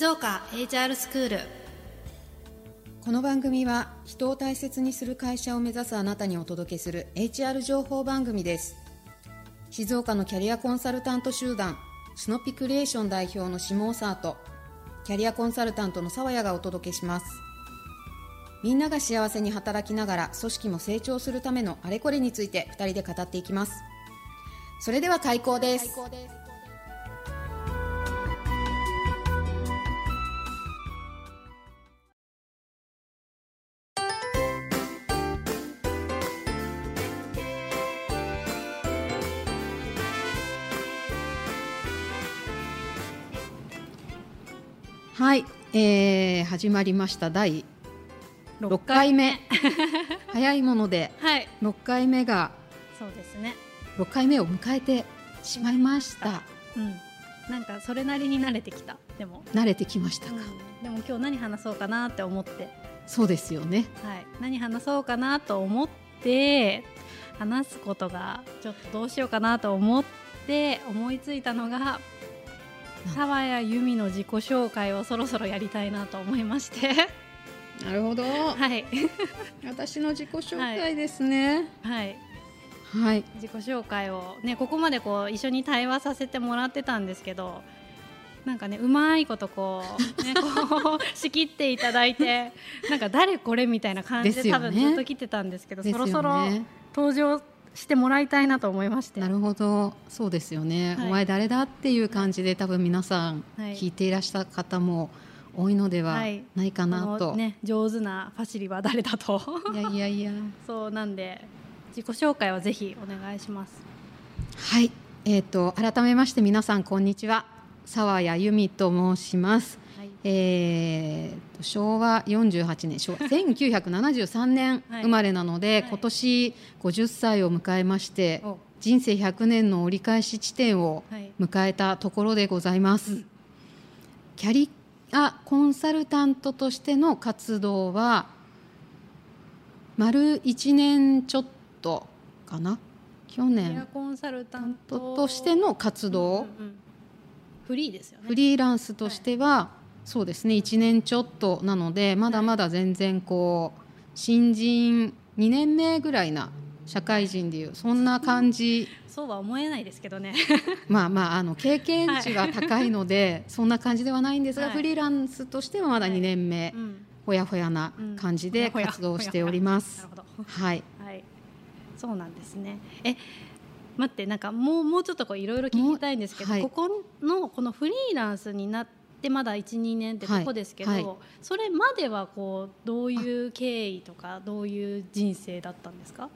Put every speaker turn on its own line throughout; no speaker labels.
静岡 HR スクール
この番組は人を大切にする会社を目指すあなたにお届けする HR 情報番組です。静岡のキャリアコンサルタント集団スノピクリエーション代表の下尾沢とキャリアコンサルタントの沢谷がお届けします。みんなが幸せに働きながら組織も成長するためのあれこれについて2人で語っていきます。それでは開講ですはい、えー、始まりました。第6回。目。早いもので
はい。
6回目が
そうですね。
6回目を迎えてしまいました。
うん。なんかそれなりに慣れてきた。でも、
慣れてきましたか、
でも今日何話そうかなって思って。
そうですよね。
はい。何話そうかなと思って話すことがちょっとどうしようかなと思って思いついたのが沢谷由美の自己紹介をそろそろやりたいなと思いまして。
なるほど。
はい。
私の自己紹介ですね。
はい。
はい、
自己紹介をねここまでこう一緒に対話させてもらってたんですけどなんかねうまいことこうね こう仕切っていただいてなんか誰これみたいな感じで
ね。
分ずっと来てたんですけど
ね。
そろそろ登場してもらいたいなと思いまして。
なるほど。そうですよね、
はい。
お前誰だっていう感じで多分皆さん
はい。
聞いていらっしゃる方も多いのでは
はい。
ないかなと、
このね上手なファシリは誰だと。
いやいやいや。
そうなんで自己紹介をぜひお願いします。
はい、えー、と改めまして皆さんこんにちは。沢谷由美と申します、
はい
えーと昭和48年昭和 1973年
はい。
生まれなので、
はい。
今年50歳を迎えまして
お。
人生100年の折り返し地点を
はい。
迎えたところでございます、
うん。
キャリアコンサルタントとしての活動は丸1年ちょっとかな？去
キャリア
年
コンサルタント。
ととしての活動、
うんうんうん。フリーですよね。
フリーランスとしては、そうですね。1年ちょっとなのでまだまだ全然こう新人2年目ぐらいな社会人でいうそんな感じ。
そうは思えないですけどね。
まあまああの経験値が高いので、そんな感じではないんですが、
はい。
フリーランスとしてはまだ2年目、
うん。
ほやほやな感じで活動しております。はい、
はい、そうなんですね。え、待って、なんかもうもうちょっとこういろいろ聞きたいんですけど、
はい。
ここのこのフリーランスになってまだ一二年ってとこですけど、
はい。はい
それまではこうどういう経緯とかどういう人生だったんですか？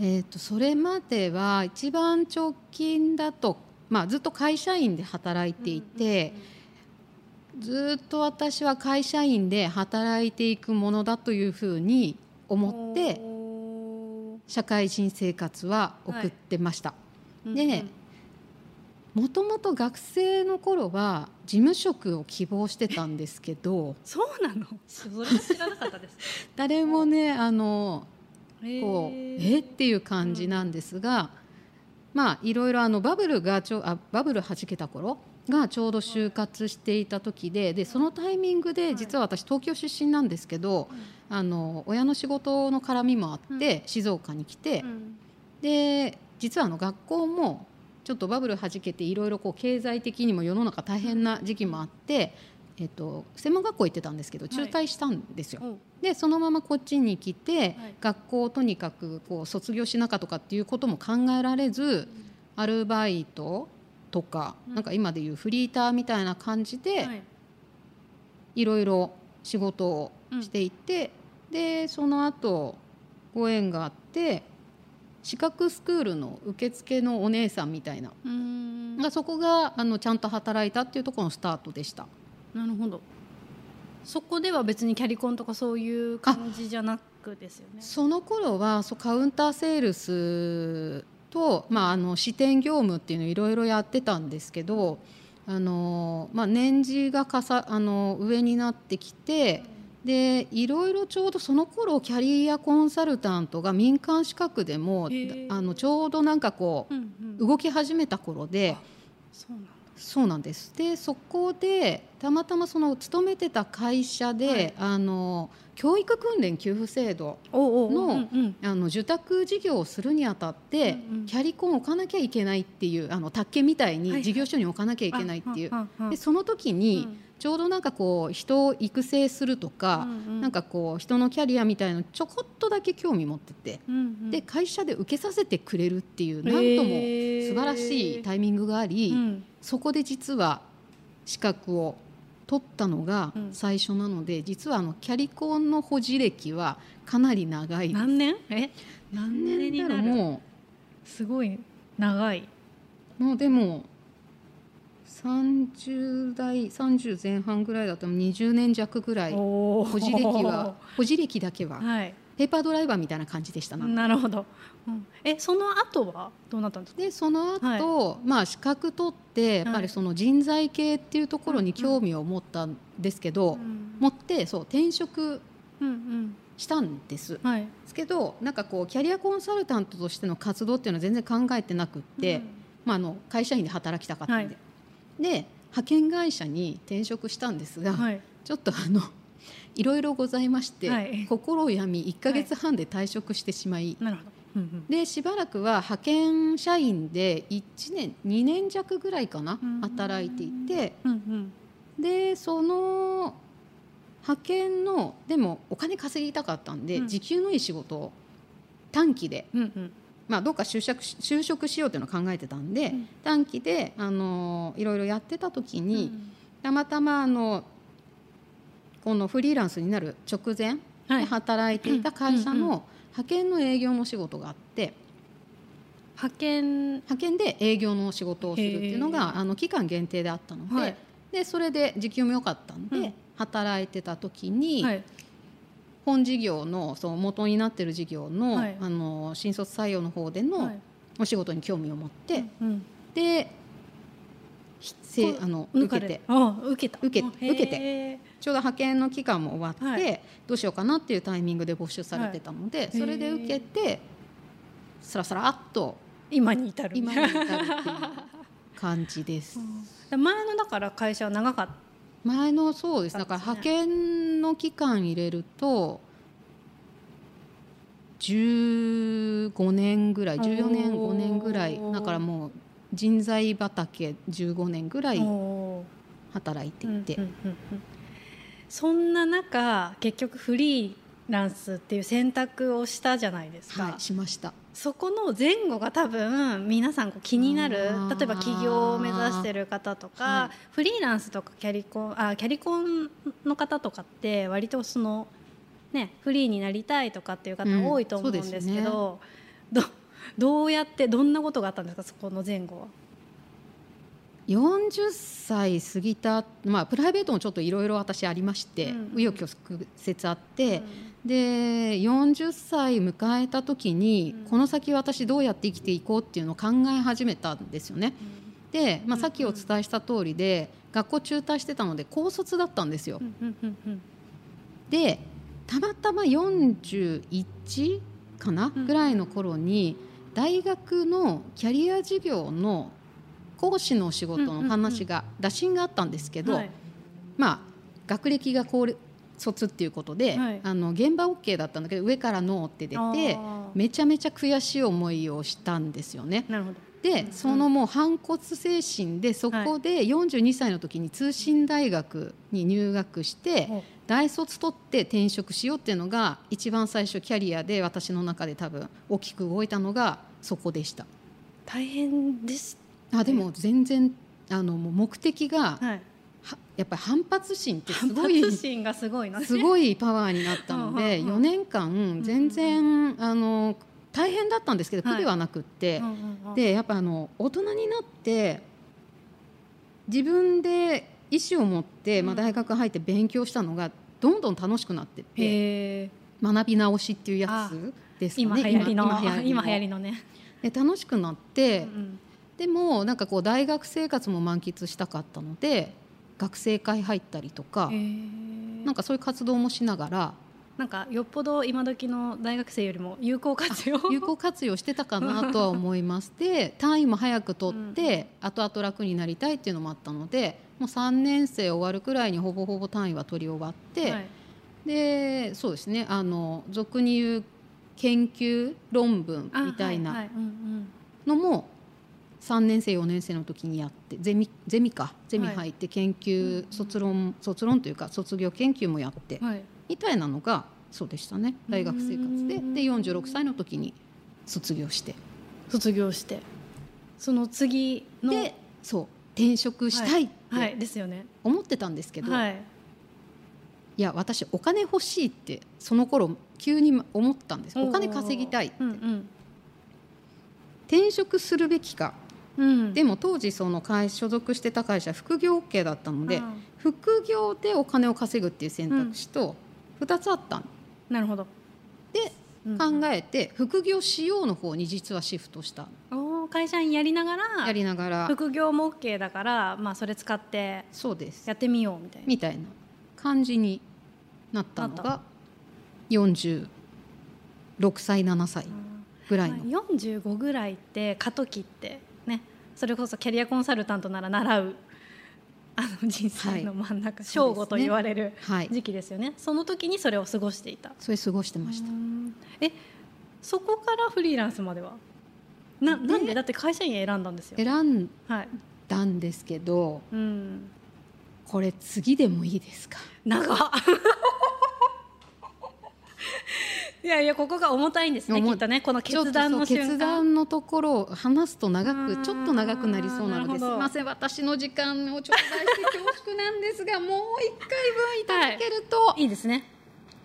えー、とそれまでは一番直近だと、まあ、ずっと会社員で働いていて、ずっと私は会社員で働いていくものだというふうに思って社会人生活は送ってました。
うん
でもともと学生の頃は事務職を希望してたんですけど
そうなの？それは知らなかったです。
誰もねあの
へ
こう
ー
え？っていう感じなんですが、まあいろいろあのバブルがちょあバブルはじけた頃がちょうど就活していた時ででそのタイミングで実は私東京出身なんですけど、あの親の仕事の絡みもあって、静岡に来て
う、ん。
で実はあの学校もちょっとバブルはじけていろいろこう経済的にも世の中大変な時期もあって、えっと、専門学校行ってたんですけど中退したんですよ。
お
でそのままこっちに来て、
はい。
学校をとにかくこう卒業しなかとかっていうことも考えられず、アルバイトとか、
うん。
なんか今でいうフリーターみたいな感じで、
はい。
いろいろ仕事をしていて、でその後ご縁があって資格スクールの受付のお姉さんみたいな、
う
がそこがあのちゃんと働いたっていうところのスタートでした。
なるほど。そこでは別にキャリコンとかそういう感じじゃなくですよね。
その頃はそうカウンターセールスと、まあ、あの支店業務っていうのをいろいろやってたんですけどあの、まあ、年次がかさあの上になってきてでいろいろちょうどその頃キャリアコンサルタントが民間資格でもあのちょうどなんかこ
うんうん。
う動き始めた頃で
そうなん
ですでそこでたまたまその勤めてた会社で、
はい。
あの教育訓練給付制度の受託事業をするにあたって、
うんうん。
キャリコンを置かなきゃいけないっていうあの宅建みたいに事業所に置かなきゃいけないっていう、
あはんはん
でその時に、ちょうどなんかこう人を育成するとか、
うんうん。
なんかこう人のキャリアみたいのちょこっとだけ興味持ってて、
うんうん。
で会社で受けさせてくれるっていうなんとも素晴らしいタイミングがあり、
うん。
そこで実は資格を取ったのが
うん。
最初なので、実はあのキャリコンの保持歴はかなり長い
何年？え？何年になる？
も
すごい長い。う
もうでも30代30前半ぐらいだと20年弱ぐらい
お
保持歴は 保持歴だけは
はい。
ペーパードライバーみたいな感じでしたな。
なるほど、うん。えその後はどうなったんですか？
でその後、まあ資格取ってやっぱりその人材系っていうところに興味を持ったんですけど、
うん
持ってそう転職
うんうん。
したんです。
はい。
ですけどなんかこうキャリアコンサルタントとしての活動っていうのは全然考えてなくって、まあ、あの会社員で働きたかったんで、で派遣会社に転職したんですが、
うんはい。
ちょっとあのいろいろございまして、
はい。
心を病み1か月半で退職してしまい、
なるほど、うんうん。
でしばらくは派遣社員で1年2年弱ぐらいかな
うん。
働いていて
うんうん。
でその派遣のでもお金稼ぎたかったんで、
うん。
時給のいい仕事を短期で、まあ、どっか就職し就職しようっていうのを考えてたんで、
うん。
短期であのいろいろやってた時に、
うん。
たまたまあのこのフリーランスになる直前
はい。
で働いていた会社の派遣の営業の仕事があって
派遣。
派遣で営業の仕事をするっていうの
へ
があの期間限定であったので,、
はい。
でそれで時給も良かったんで、
うん。
働いてた時に、
はい
本事業のその元になってる事業の,、
はい。
あの新卒採用の方での
はい。
お仕事に興味を持って、
うん
でひせあの受けて。
あ受けた。
受け受けて。ちょうど派遣の期間も終わって、
はい。
どうしようかなっていうタイミングで募集されてたので、
い。
それで受けてさらさらっと
今に至る。
今に至るっていう感じです。
うん。前のだから会社は長かっ
前のそうです。だから派遣の期間入れると15年ぐらい14年
おー。
5年ぐらいだからもう人材畑15年ぐら
た
い働いていて、
うんうんうんうん。そんな中結局フリーランスっていう選択をしたじゃないですか、
はいしました
そこの前後が多分皆さんこう気になる例えば起業を目指してる方とか、
はい。
フリーランスとかキャリコンあキャリコンの方とかって割とその、ね、フリーになりたいとかっていう方
うん。
多いと思うんですけど、どどうやってどんなことがあったんですかそこの前後は
？40歳過ぎた、まあ、プライベートもちょっといろいろ私ありまして
うん。
紆余曲折あって、で40歳迎えた時に、
うん。
この先私どうやって生きていこうっていうのを考え始めたんですよね。で、まあ、
うん。
さっきお伝えした通りで、学校中退してたので高卒だったんですよ。でたまたま41かな、
うん。
ぐらいの頃に大学のキャリア事業の講師の仕事の話が、打診があったんですけど、
はい。
まあ学歴が高卒っていうことで、
はい。
あの現場 OK だったんだけど上からノーって出てめちゃめちゃ悔しい思いをしたんですよね。
なるほど。
で、
うん。
そのもう反骨精神でそこで42歳の時に通信大学に入学して、大卒取って転職しようっていうのが一番最初キャリアで私の中で多分大きく動いたのがそこでした。
大変です、
あでも全然あのもう目的がやっぱり反発心ってす
反
ごい
発心がすごいな
すごいパワーになったので
うんうんうん。
4年間全然あの大変だったんですけど
はい。
苦ではなくって、でやっぱあの大人になって自分で意思を持って、まあ、
うん
大学入って勉強したのがどんどん楽しくなってって。学び直しっていうやつですかね
今流行りの
今
今流行り
の。
のね、
で楽しくなって、
うん。
でもなんかこう大学生活も満喫したかったので学生会入ったりとか、
へえ
なんかそういう活動もしながら
なんかよっぽど今時の大学生よりも有効活用？
有効活用してたかなとは思いますで 単位も早く取って、後々楽になりたいっていうのもあったのでもう3年生終わるくらいにほぼほぼ単位は取り終わって、
はい。
でそうですねあの俗に言う研究論文
あ
みたいなのも3年生4年生の時にやってゼミゼミかゼミ
はい。
入って研究、卒論卒論というか卒業研究もやって、
はい。
みたいなのがそうでしたね。大学生活で。
うん
で46歳の時に卒業して。
卒業して。その次の
でそう転職したいっ
はい。
て
ですよね。
思ってたんですけど、
はい。
いや私お金欲しいってその頃急に思ったんです。お金稼ぎたいって。
うん。
転職するべきか
うん。うん
でも当時その会所属してた会社副業 OK だったので
あ
副業でお金を稼ぐっていう選択肢と2つあったん
ーなるほど。
で
うん
考えて副業しようの方に実はシフトした
おー会社員やりながら
やりながら。
副業も OK だから、まあ、それ使って
そうです。
やってみようみたいな。
みたいな感じになったのが46歳7歳ぐらいの、
まあ45ぐらいって過渡期ってねそれこそキャリアコンサルタントなら習うあの人生の真ん中、正午と言われる
はい。
時期ですよね。その時にそれを過ごしていた。
それ過ごしてました。
うん。えそこからフリーランスまでは？な
で
なんで？だって会社員選んだんですよ。
選ん
はい、
だんですけど
うん、
これ次でもいいですか？
長っ いやいやここが重たいんですねきっとねこの
ちょっと
決断の
決断のところを話すと長
うん
くちょっと長くなりそうなのですいません私の時間を頂戴して恐縮なんですがもう一回分いただけると、
い。いですね。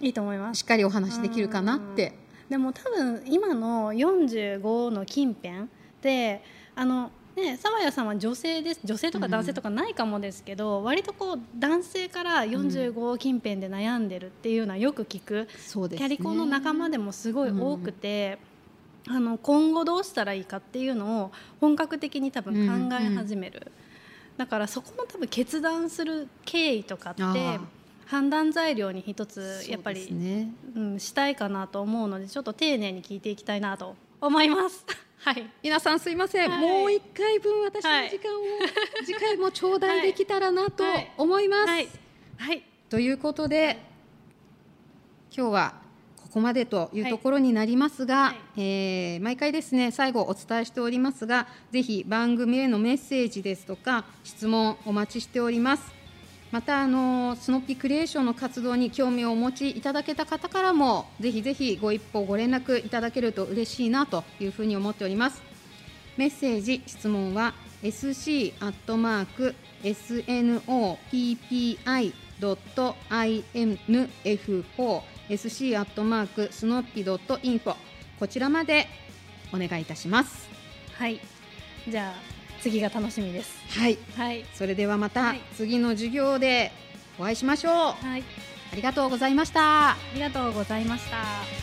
いいと思います。
しっかりお話できるかなって。
でも多分今の45の近辺であのね沢谷さんは女性です女性とか男性とかないかもですけど、割とこう男性から45近辺で悩んでるっていうのはよく聞く、
そうですね。
キャリコンの仲間でもすごい多くて、あの今後どうしたらいいかっていうのを本格的に多分考え始める、だからそこの多分決断する経緯とかって判断材料に一つやっぱ
そうね
うん、したいかなと思うのでちょっと丁寧に聞いていきたいなと思います。はい。
皆さんすいません、
はい。
もう一回分私の時間を、次回も頂戴できたらなと思います、
はい、はい、
ということで今日はここまでというところになりますが、
はい。
えー毎回ですね最後お伝えしておりますがぜひ番組へのメッセージですとか質問お待ちしておりますまたあのスノッピクリエーションの活動に興味をお持ちいただけた方からもぜひぜひご一報ご連絡いただけると嬉しいなというふうに思っております。メッセージ質問は sc アットマーク snoppi.info sc アットマークスノッピドットインフォこちらまでお願いいたします。
はい、じゃあ次が楽しみです。
はい。
はい、
それではまた
はい。
次の授業でお会いしましょう。
はい、
ありがとうございました。
ありがとうございました。